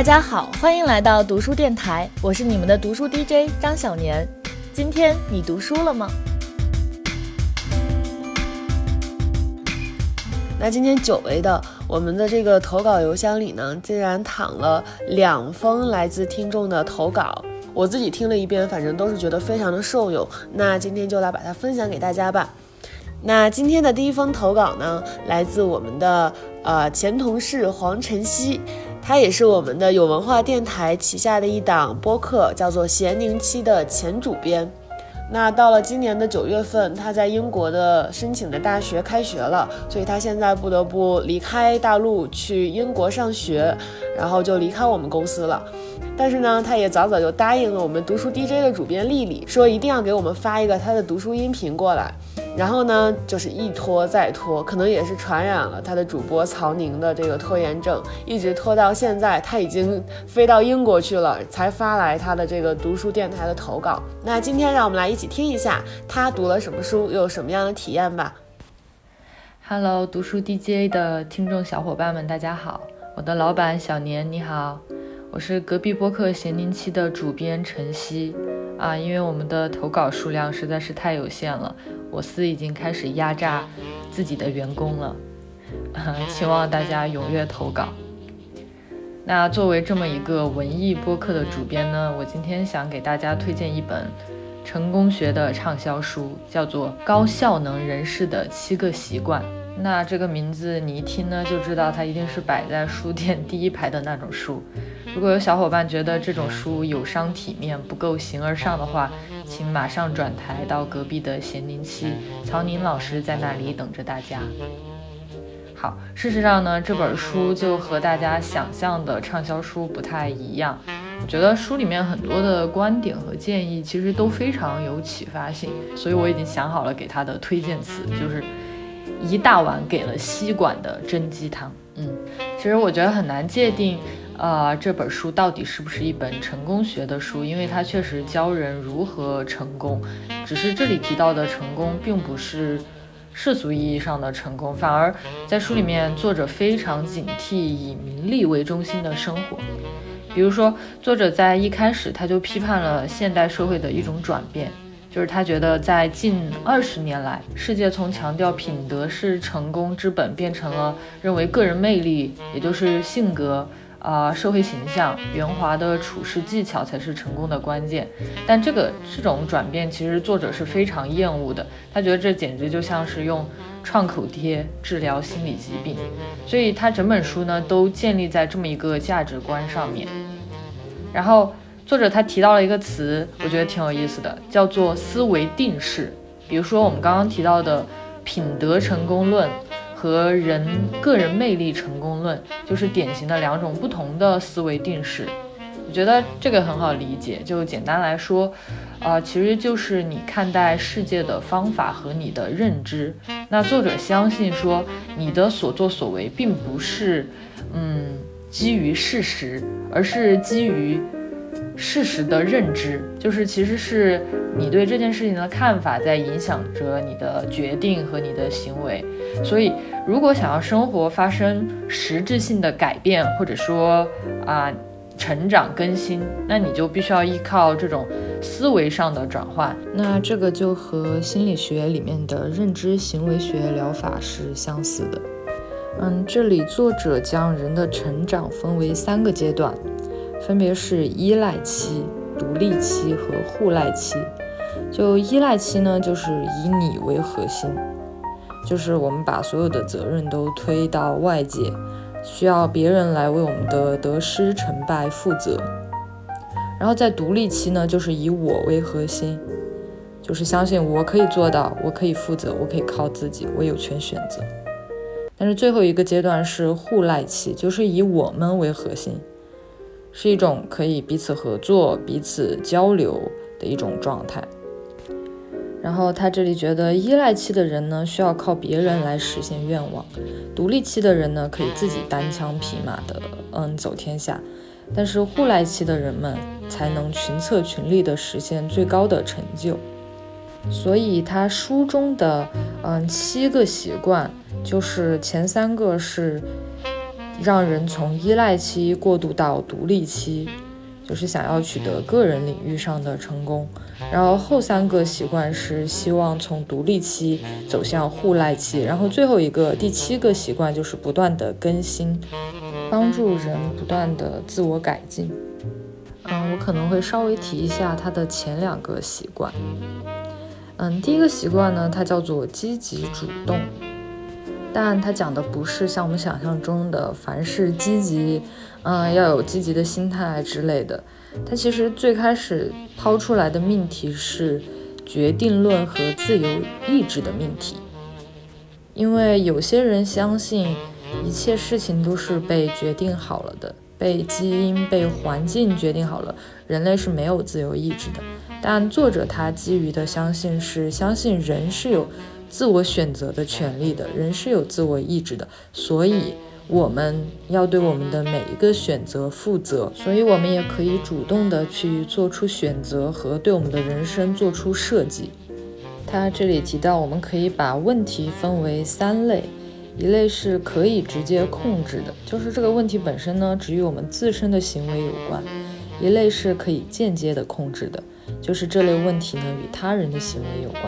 大家好，欢迎来到读书电台，我是你们的读书 DJ 张小年。今天你读书了吗？那今天久违的，我们的这个投稿邮箱里呢，竟然躺了两封来自听众的投稿。我自己听了一遍，反正都是觉得非常的受用。那今天就来把它分享给大家吧。那今天的第一封投稿呢，来自我们的呃前同事黄晨曦，他也是我们的有文化电台旗下的一档播客，叫做咸宁期的前主编。那到了今年的九月份，他在英国的申请的大学开学了，所以他现在不得不离开大陆去英国上学，然后就离开我们公司了。但是呢，他也早早就答应了我们读书 DJ 的主编丽丽，说一定要给我们发一个他的读书音频过来。然后呢，就是一拖再拖，可能也是传染了他的主播曹宁的这个拖延症，一直拖到现在，他已经飞到英国去了，才发来他的这个读书电台的投稿。那今天让我们来一起听一下他读了什么书，又有什么样的体验吧。Hello，读书 DJ 的听众小伙伴们，大家好，我的老板小年你好，我是隔壁播客咸宁期的主编晨曦啊，因为我们的投稿数量实在是太有限了。我司已经开始压榨自己的员工了，希望大家踊跃投稿。那作为这么一个文艺播客的主编呢，我今天想给大家推荐一本成功学的畅销书，叫做《高效能人士的七个习惯》。那这个名字你一听呢，就知道它一定是摆在书店 第一排的那种书。如果有小伙伴觉得这种书有伤体面、不够形而上的话，请马上转台到隔壁的咸宁期，曹宁老师在那里等着大家。好，事实上呢，这本书就和大家想象的畅销书不太一样。我觉得书里面很多的观点和建议其实都非常有启发性，所以我已经想好了给他的推荐词，就是一大碗给了吸管的真鸡汤。嗯，其实我觉得很难界定。啊，这本书到底是不是一本成功学的书？因为它确实教人如何成功，只是这里提到的成功，并不是世俗意义上的成功，反而在书里面，作者非常警惕以名利为中心的生活。比如说，作者在一开始他就批判了现代社会的一种转变，就是他觉得在近二十年来，世界从强调品德是成功之本，变成了认为个人魅力，也就是性格。啊，社会形象、圆滑的处事技巧才是成功的关键。但这个这种转变，其实作者是非常厌恶的。他觉得这简直就像是用创口贴治疗心理疾病。所以他整本书呢，都建立在这么一个价值观上面。然后作者他提到了一个词，我觉得挺有意思的，叫做思维定式。比如说我们刚刚提到的品德成功论。和人个人魅力成功论就是典型的两种不同的思维定式。我觉得这个很好理解，就简单来说，啊，其实就是你看待世界的方法和你的认知。那作者相信说，你的所作所为并不是，嗯，基于事实，而是基于。事实的认知，就是其实是你对这件事情的看法在影响着你的决定和你的行为。所以，如果想要生活发生实质性的改变，或者说啊成长更新，那你就必须要依靠这种思维上的转换。那这个就和心理学里面的认知行为学疗法是相似的。嗯，这里作者将人的成长分为三个阶段。分别是依赖期、独立期和互赖期。就依赖期呢，就是以你为核心，就是我们把所有的责任都推到外界，需要别人来为我们的得失成败负责。然后在独立期呢，就是以我为核心，就是相信我可以做到，我可以负责，我可以靠自己，我有权选择。但是最后一个阶段是互赖期，就是以我们为核心。是一种可以彼此合作、彼此交流的一种状态。然后他这里觉得，依赖期的人呢，需要靠别人来实现愿望；独立期的人呢，可以自己单枪匹马的，嗯，走天下。但是互赖期的人们才能群策群力的实现最高的成就。所以他书中的，嗯，七个习惯，就是前三个是。让人从依赖期过渡到独立期，就是想要取得个人领域上的成功。然后后三个习惯是希望从独立期走向互赖期。然后最后一个第七个习惯就是不断的更新，帮助人不断的自我改进。嗯，我可能会稍微提一下它的前两个习惯。嗯，第一个习惯呢，它叫做积极主动，但它讲的不是像我们想象中的凡事积极，嗯，要有积极的心态之类的。它其实最开始抛出来的命题是决定论和自由意志的命题，因为有些人相信一切事情都是被决定好了的。被基因、被环境决定好了，人类是没有自由意志的。但作者他基于的相信是相信人是有自我选择的权利的，人是有自我意志的，所以我们要对我们的每一个选择负责，所以我们也可以主动的去做出选择和对我们的人生做出设计。他这里提到，我们可以把问题分为三类。一类是可以直接控制的，就是这个问题本身呢，只与我们自身的行为有关；一类是可以间接的控制的，就是这类问题呢与他人的行为有关；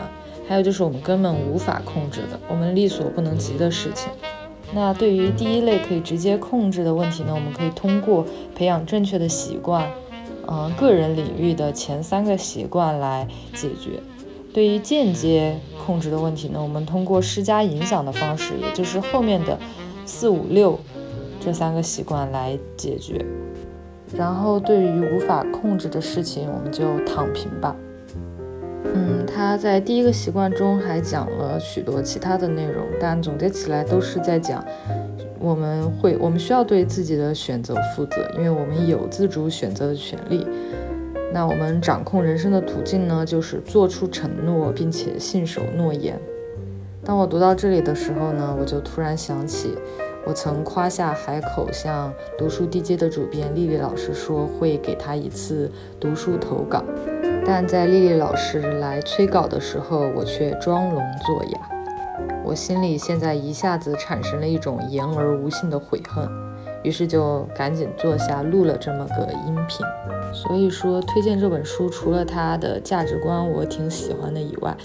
还有就是我们根本无法控制的，我们力所不能及的事情。那对于第一类可以直接控制的问题呢，我们可以通过培养正确的习惯，嗯，个人领域的前三个习惯来解决。对于间接控制的问题呢，我们通过施加影响的方式，也就是后面的四五六这三个习惯来解决。然后对于无法控制的事情，我们就躺平吧。嗯，他在第一个习惯中还讲了许多其他的内容，但总结起来都是在讲我们会我们需要对自己的选择负责，因为我们有自主选择的权利。那我们掌控人生的途径呢，就是做出承诺，并且信守诺言。当我读到这里的时候呢，我就突然想起，我曾夸下海口向读书 DJ 的主编丽丽老师说会给她一次读书投稿，但在丽丽老师来催稿的时候，我却装聋作哑。我心里现在一下子产生了一种言而无信的悔恨。于是就赶紧坐下录了这么个音频。所以说，推荐这本书，除了它的价值观我挺喜欢的以外，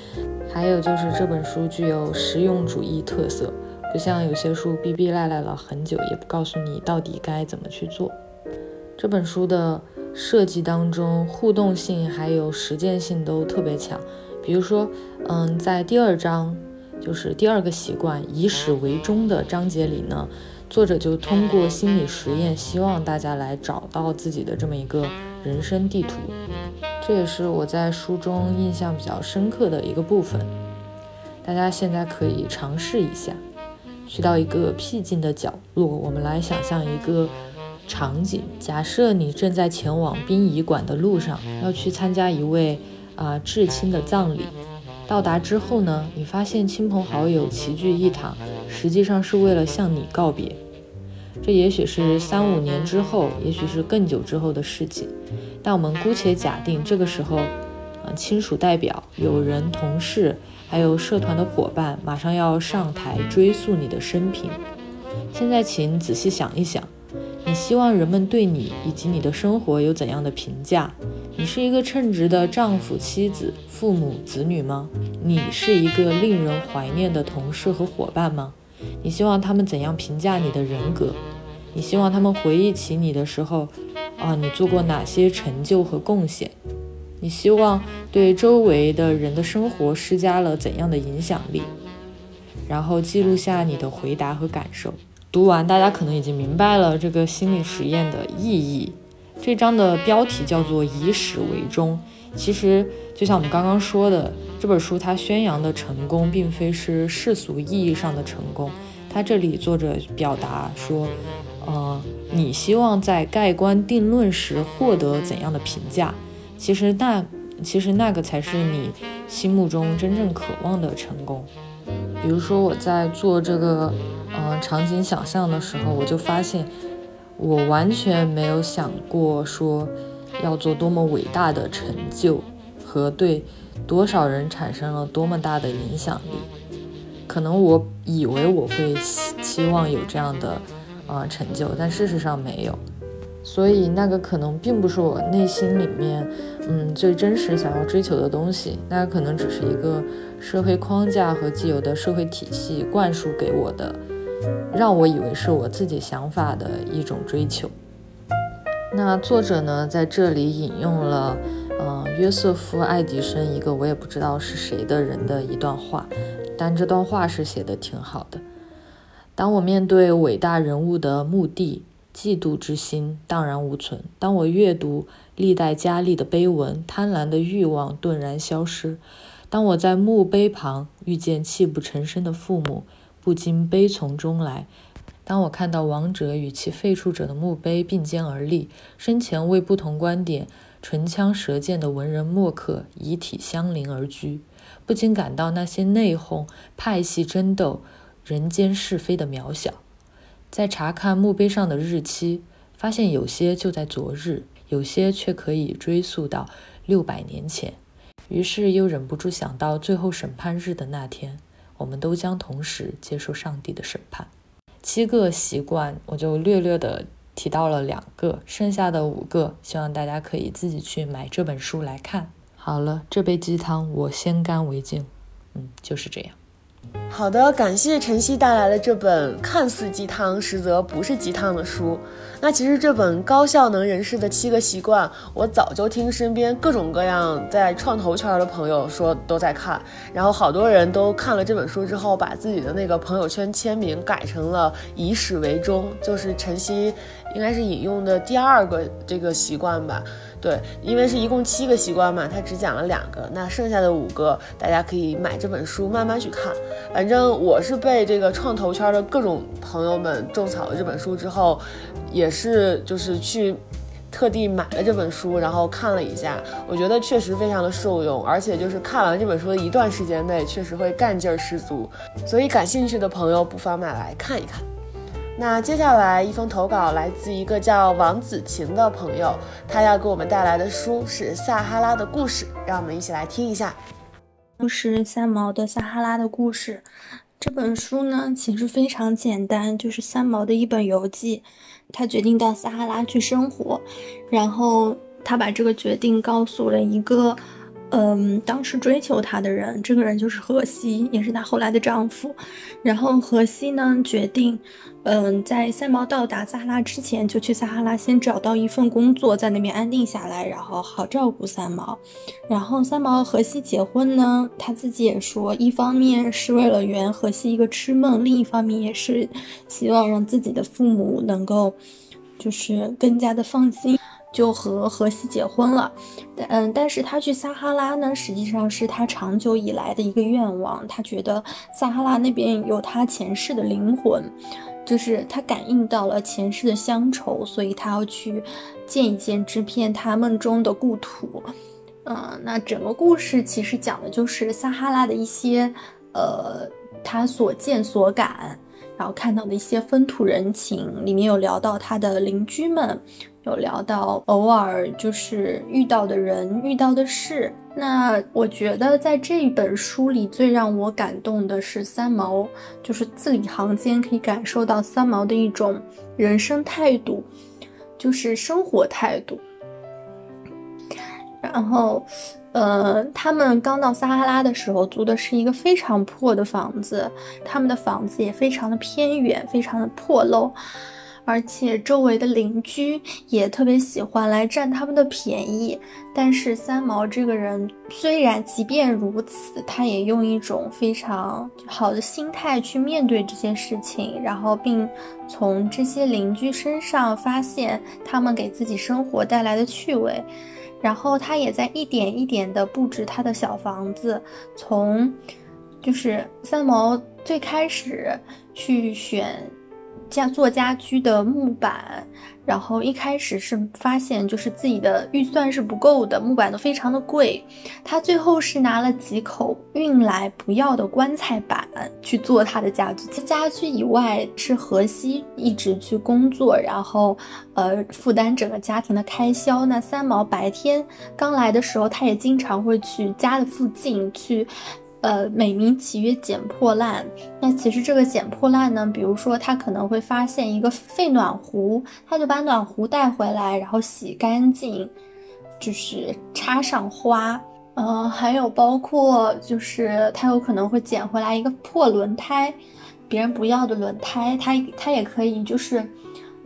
还有就是这本书具有实用主义特色，不像有些书逼逼赖赖了很久，也不告诉你到底该怎么去做。这本书的设计当中，互动性还有实践性都特别强。比如说，嗯，在第二章，就是第二个习惯以始为终的章节里呢。作者就通过心理实验，希望大家来找到自己的这么一个人生地图。这也是我在书中印象比较深刻的一个部分。大家现在可以尝试一下，去到一个僻静的角落，我们来想象一个场景。假设你正在前往殡仪馆的路上，要去参加一位啊至亲的葬礼。到达之后呢，你发现亲朋好友齐聚一堂，实际上是为了向你告别。这也许是三五年之后，也许是更久之后的事情。但我们姑且假定这个时候，嗯，亲属代表、友人、同事，还有社团的伙伴，马上要上台追溯你的生平。现在，请仔细想一想，希望人们对你以及你的生活有怎样的评价？你是一个称职的丈夫、妻子、父母、子女吗？你是一个令人怀念的同事和伙伴吗？你希望他们怎样评价你的人格？你希望他们回忆起你的时候，啊，你做过哪些成就和贡献？你希望对周围的人的生活施加了怎样的影响力？然后记录下你的回答和感受。读完，大家可能已经明白了这个心理实验的意义。这章的标题叫做“以始为终”。其实，就像我们刚刚说的，这本书它宣扬的成功，并非是世俗意义上的成功。它这里作者表达说，呃，你希望在盖棺定论时获得怎样的评价？其实那，其实那个才是你心目中真正渴望的成功。比如说，我在做这个，嗯，场景想象的时候，我就发现。我完全没有想过说要做多么伟大的成就和对多少人产生了多么大的影响力。可能我以为我会期望有这样的啊成就，但事实上没有。所以那个可能并不是我内心里面，嗯，最真实想要追求的东西，那可能只是一个社会框架和既有的社会体系灌输给我的，让我以为是我自己想法的一种追求。那作者呢，在这里引用了，嗯，约瑟夫·爱迪生一个我也不知道是谁的人的一段话，但这段话是写的挺好的。当我面对伟大人物的墓地。嫉妒之心荡然无存。当我阅读历代佳丽的碑文，贪婪的欲望顿然消失。当我在墓碑旁遇见泣不成声的父母，不禁悲从中来。当我看到亡者与其废黜者的墓碑并肩而立，生前为不同观点唇枪舌剑的文人墨客遗体相邻而居，不禁感到那些内讧、派系争斗、人间是非的渺小。在查看墓碑上的日期，发现有些就在昨日，有些却可以追溯到六百年前。于是又忍不住想到最后审判日的那天，我们都将同时接受上帝的审判。七个习惯，我就略略的提到了两个，剩下的五个，希望大家可以自己去买这本书来看。好了，这杯鸡汤我先干为敬。嗯，就是这样。好的，感谢晨曦带来的这本看似鸡汤，实则不是鸡汤的书。那其实这本高效能人士的七个习惯，我早就听身边各种各样在创投圈的朋友说都在看，然后好多人都看了这本书之后，把自己的那个朋友圈签名改成了以始为终，就是晨曦应该是引用的第二个这个习惯吧。对，因为是一共七个习惯嘛，他只讲了两个，那剩下的五个大家可以买这本书慢慢去看。反正我是被这个创投圈的各种朋友们种草了这本书之后，也是就是去特地买了这本书，然后看了一下，我觉得确实非常的受用，而且就是看完这本书的一段时间内，确实会干劲儿十足。所以感兴趣的朋友不妨买来看一看。那接下来一封投稿来自一个叫王子晴的朋友，他要给我们带来的书是《撒哈拉的故事》，让我们一起来听一下。就是三毛的《撒哈拉的故事》这本书呢，其实非常简单，就是三毛的一本游记。他决定到撒哈拉去生活，然后他把这个决定告诉了一个。嗯，当时追求她的人，这个人就是荷西，也是她后来的丈夫。然后荷西呢，决定，嗯，在三毛到达撒哈拉之前，就去撒哈拉先找到一份工作，在那边安定下来，然后好照顾三毛。然后三毛和荷西结婚呢，他自己也说，一方面是为了圆荷西一个痴梦，另一方面也是希望让自己的父母能够，就是更加的放心。就和荷西结婚了，嗯，但是他去撒哈拉呢，实际上是他长久以来的一个愿望。他觉得撒哈拉那边有他前世的灵魂，就是他感应到了前世的乡愁，所以他要去见一见这片他梦中的故土。嗯，那整个故事其实讲的就是撒哈拉的一些，呃，他所见所感，然后看到的一些风土人情，里面有聊到他的邻居们。有聊到偶尔就是遇到的人、遇到的事。那我觉得在这本书里最让我感动的是三毛，就是字里行间可以感受到三毛的一种人生态度，就是生活态度。然后，呃，他们刚到撒哈拉的时候租的是一个非常破的房子，他们的房子也非常的偏远，非常的破漏。而且周围的邻居也特别喜欢来占他们的便宜，但是三毛这个人虽然即便如此，他也用一种非常好的心态去面对这件事情，然后并从这些邻居身上发现他们给自己生活带来的趣味，然后他也在一点一点的布置他的小房子，从就是三毛最开始去选。家做家居的木板，然后一开始是发现就是自己的预算是不够的，木板都非常的贵。他最后是拿了几口运来不要的棺材板去做他的家具。家居以外是荷西一直去工作，然后呃负担整个家庭的开销。那三毛白天刚来的时候，他也经常会去家的附近去。呃，美名其曰捡破烂。那其实这个捡破烂呢，比如说他可能会发现一个废暖壶，他就把暖壶带回来，然后洗干净，就是插上花。嗯，还有包括就是他有可能会捡回来一个破轮胎，别人不要的轮胎，他他也可以就是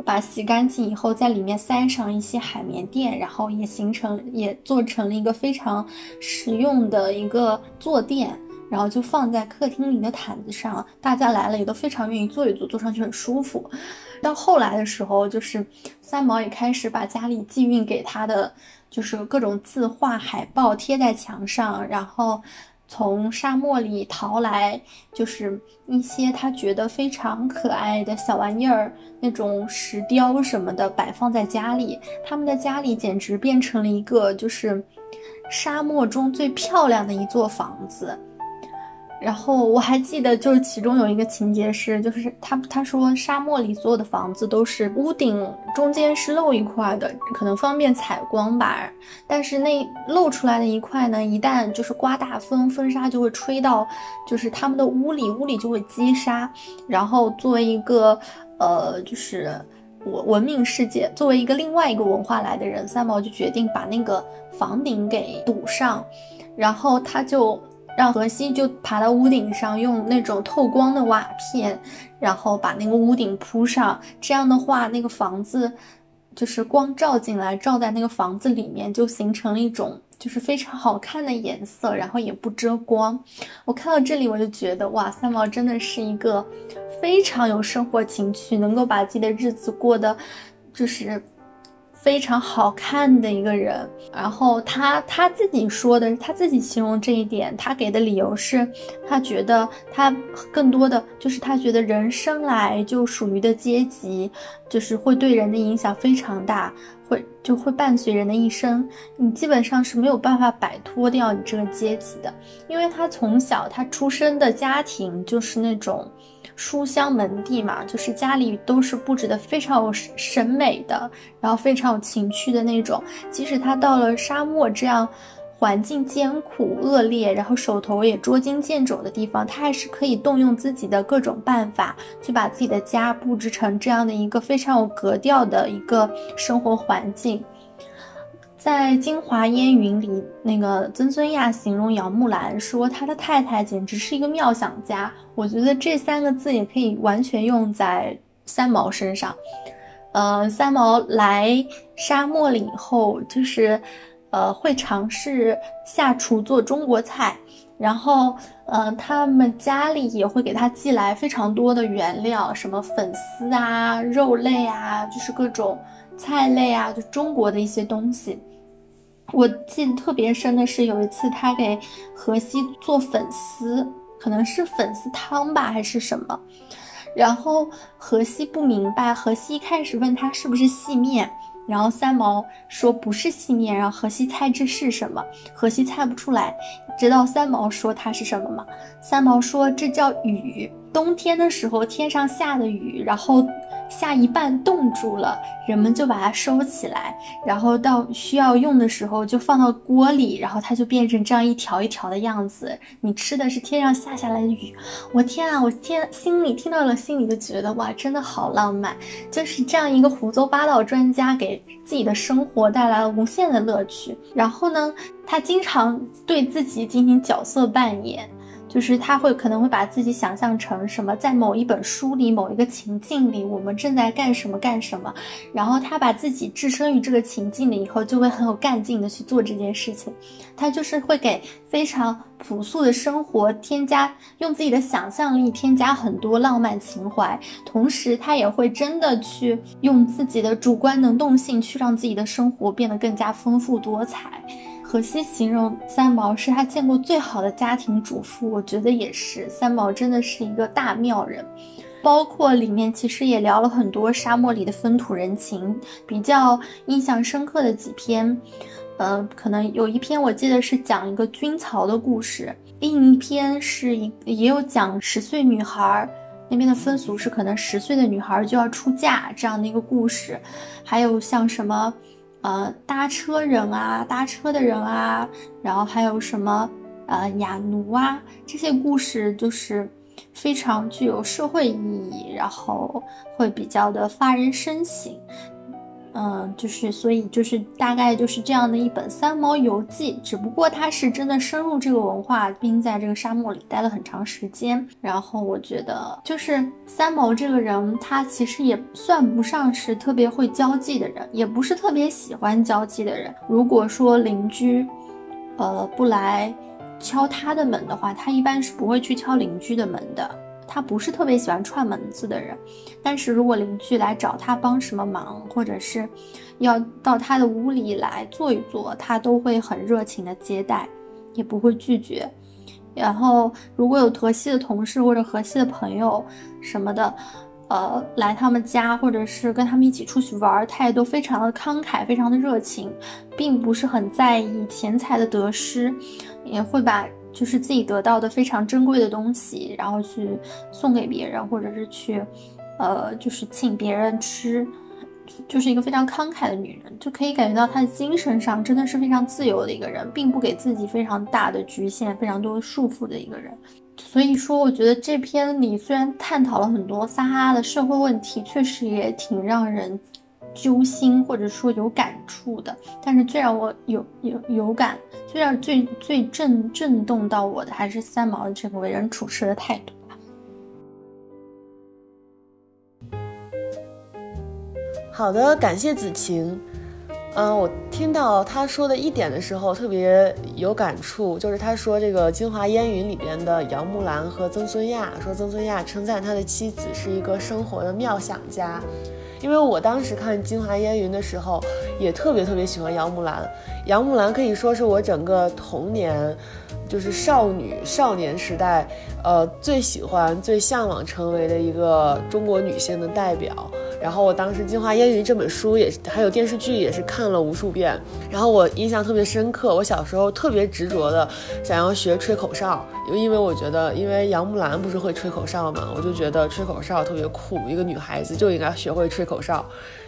把洗干净以后在里面塞上一些海绵垫，然后也形成也做成了一个非常实用的一个坐垫。然后就放在客厅里的毯子上，大家来了也都非常愿意坐一坐，坐上去很舒服。到后来的时候，就是三毛也开始把家里寄运给他的，就是各种字画、海报贴在墙上，然后从沙漠里淘来，就是一些他觉得非常可爱的小玩意儿，那种石雕什么的摆放在家里。他们的家里简直变成了一个就是沙漠中最漂亮的一座房子。然后我还记得，就是其中有一个情节是，就是他他说沙漠里所有的房子都是屋顶中间是露一块的，可能方便采光吧。但是那露出来的一块呢，一旦就是刮大风，风沙就会吹到，就是他们的屋里，屋里就会积沙。然后作为一个呃，就是文文明世界，作为一个另外一个文化来的人，三毛就决定把那个房顶给堵上，然后他就。让荷西就爬到屋顶上，用那种透光的瓦片，然后把那个屋顶铺上。这样的话，那个房子就是光照进来，照在那个房子里面，就形成了一种就是非常好看的颜色，然后也不遮光。我看到这里，我就觉得哇，三毛真的是一个非常有生活情趣，能够把自己的日子过得就是。非常好看的一个人，然后他他自己说的，他自己形容这一点，他给的理由是，他觉得他更多的就是他觉得人生来就属于的阶级，就是会对人的影响非常大，会就会伴随人的一生，你基本上是没有办法摆脱掉你这个阶级的，因为他从小他出生的家庭就是那种。书香门第嘛，就是家里都是布置的非常有审美的，然后非常有情趣的那种。即使他到了沙漠这样环境艰苦恶劣，然后手头也捉襟见肘的地方，他还是可以动用自己的各种办法，去把自己的家布置成这样的一个非常有格调的一个生活环境。在《京华烟云》里，那个曾孙亚形容姚木兰说，他的太太简直是一个妙想家。我觉得这三个字也可以完全用在三毛身上。呃，三毛来沙漠了以后，就是，呃，会尝试下厨做中国菜，然后，呃，他们家里也会给他寄来非常多的原料，什么粉丝啊、肉类啊，就是各种菜类啊，就中国的一些东西。我记得特别深的是有一次他给荷西做粉丝，可能是粉丝汤吧，还是什么。然后荷西不明白，荷西一开始问他是不是细面，然后三毛说不是细面，然后荷西猜这是什么，荷西猜不出来，直到三毛说它是什么嘛，三毛说这叫雨，冬天的时候天上下的雨，然后。下一半冻住了，人们就把它收起来，然后到需要用的时候就放到锅里，然后它就变成这样一条一条的样子。你吃的是天上下下来的雨，我天啊，我天，心里听到了，心里就觉得哇，真的好浪漫。就是这样一个胡诌八道专家，给自己的生活带来了无限的乐趣。然后呢，他经常对自己进行角色扮演。就是他会可能会把自己想象成什么，在某一本书里、某一个情境里，我们正在干什么干什么，然后他把自己置身于这个情境里以后，就会很有干劲的去做这件事情。他就是会给非常朴素的生活添加，用自己的想象力添加很多浪漫情怀，同时他也会真的去用自己的主观能动性去让自己的生活变得更加丰富多彩。荷西形容三毛是他见过最好的家庭主妇，我觉得也是。三毛真的是一个大妙人，包括里面其实也聊了很多沙漠里的风土人情，比较印象深刻的几篇，呃，可能有一篇我记得是讲一个军曹的故事，另一篇是一也有讲十岁女孩那边的风俗是可能十岁的女孩就要出嫁这样的一个故事，还有像什么。呃，搭车人啊，搭车的人啊，然后还有什么？呃雅奴啊这些故事，就是非常具有社会意义，然后会比较的发人深省。嗯，就是所以就是大概就是这样的一本《三毛游记》，只不过他是真的深入这个文化，并在这个沙漠里待了很长时间。然后我觉得，就是三毛这个人，他其实也算不上是特别会交际的人，也不是特别喜欢交际的人。如果说邻居，呃，不来敲他的门的话，他一般是不会去敲邻居的门的。他不是特别喜欢串门子的人，但是如果邻居来找他帮什么忙，或者是要到他的屋里来坐一坐，他都会很热情的接待，也不会拒绝。然后如果有河西的同事或者河西的朋友什么的，呃，来他们家或者是跟他们一起出去玩，他也都非常的慷慨，非常的热情，并不是很在意钱财的得失，也会把。就是自己得到的非常珍贵的东西，然后去送给别人，或者是去，呃，就是请别人吃，就是一个非常慷慨的女人，就可以感觉到她的精神上真的是非常自由的一个人，并不给自己非常大的局限、非常多束缚的一个人。所以说，我觉得这篇里虽然探讨了很多撒哈拉的社会问题，确实也挺让人。揪心或者说有感触的，但是最让我有有有感，最让最最震震动到我的，还是三毛的这个为人处事的态度。好的，感谢子晴。嗯，我听到他说的一点的时候特别有感触，就是他说这个《京华烟云》里边的杨木兰和曾孙亚，说曾孙亚称赞他的妻子是一个生活的妙想家。因为我当时看《京华烟云》的时候，也特别特别喜欢杨木兰。杨木兰可以说是我整个童年，就是少女少年时代，呃，最喜欢、最向往成为的一个中国女性的代表。然后我当时《京华烟云》这本书也是还有电视剧也是看了无数遍，然后我印象特别深刻。我小时候特别执着的想要学吹口哨，因为我觉得，因为杨木兰不是会吹口哨嘛，我就觉得吹口哨特别酷，一个女孩子就应该学会吹口哨。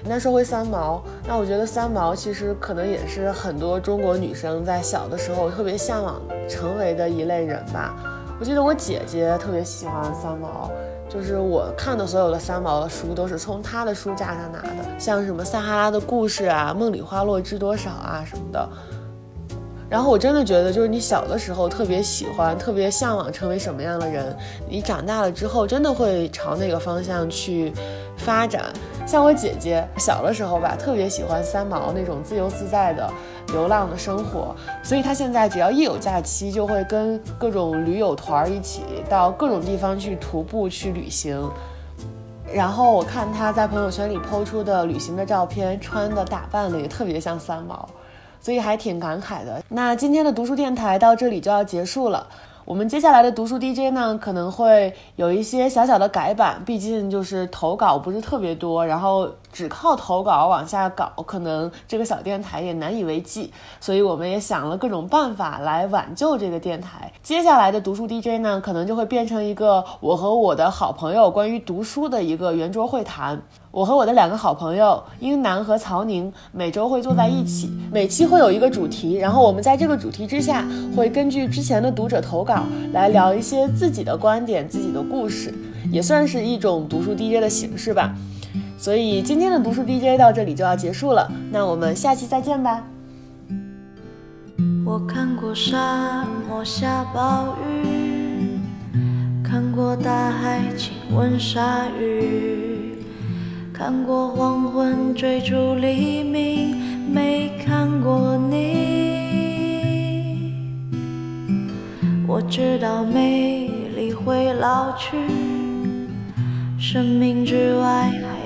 那说回三毛，那我觉得三毛其实可能也是很多中国女生在小的时候特别向往成为的一类人吧。我记得我姐姐特别喜欢三毛。就是我看的所有的三毛的书都是从他的书架上拿的，像什么撒哈拉的故事啊、梦里花落知多少啊什么的。然后我真的觉得，就是你小的时候特别喜欢、特别向往成为什么样的人，你长大了之后真的会朝那个方向去发展。像我姐姐小的时候吧，特别喜欢三毛那种自由自在的。流浪的生活，所以她现在只要一有假期，就会跟各种驴友团一起到各种地方去徒步去旅行。然后我看她在朋友圈里抛出的旅行的照片，穿的打扮的也特别像三毛，所以还挺感慨的。那今天的读书电台到这里就要结束了。我们接下来的读书 DJ 呢，可能会有一些小小的改版，毕竟就是投稿不是特别多，然后只靠投稿往下搞，可能这个小电台也难以为继，所以我们也想了各种办法来挽救这个电台。接下来的读书 DJ 呢，可能就会变成一个我和我的好朋友关于读书的一个圆桌会谈。我和我的两个好朋友英南和曹宁每周会坐在一起，每期会有一个主题，然后我们在这个主题之下会根据之前的读者投稿来聊一些自己的观点、自己的故事，也算是一种读书 DJ 的形式吧。所以今天的读书 DJ 到这里就要结束了，那我们下期再见吧。我看过沙漠下暴雨，看过大海亲吻鲨鱼。看过黄昏追逐黎明，没看过你。我知道美丽会老去，生命之外还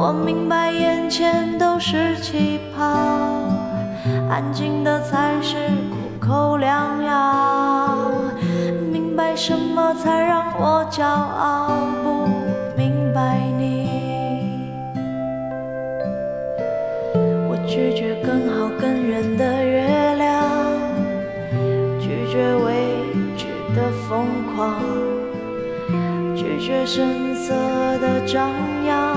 我明白眼前都是气泡，安静的才是苦口良药。明白。什么才让我骄傲？不明白你。我拒绝更好更圆的月亮，拒绝未知的疯狂，拒绝声色的张扬，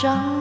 张。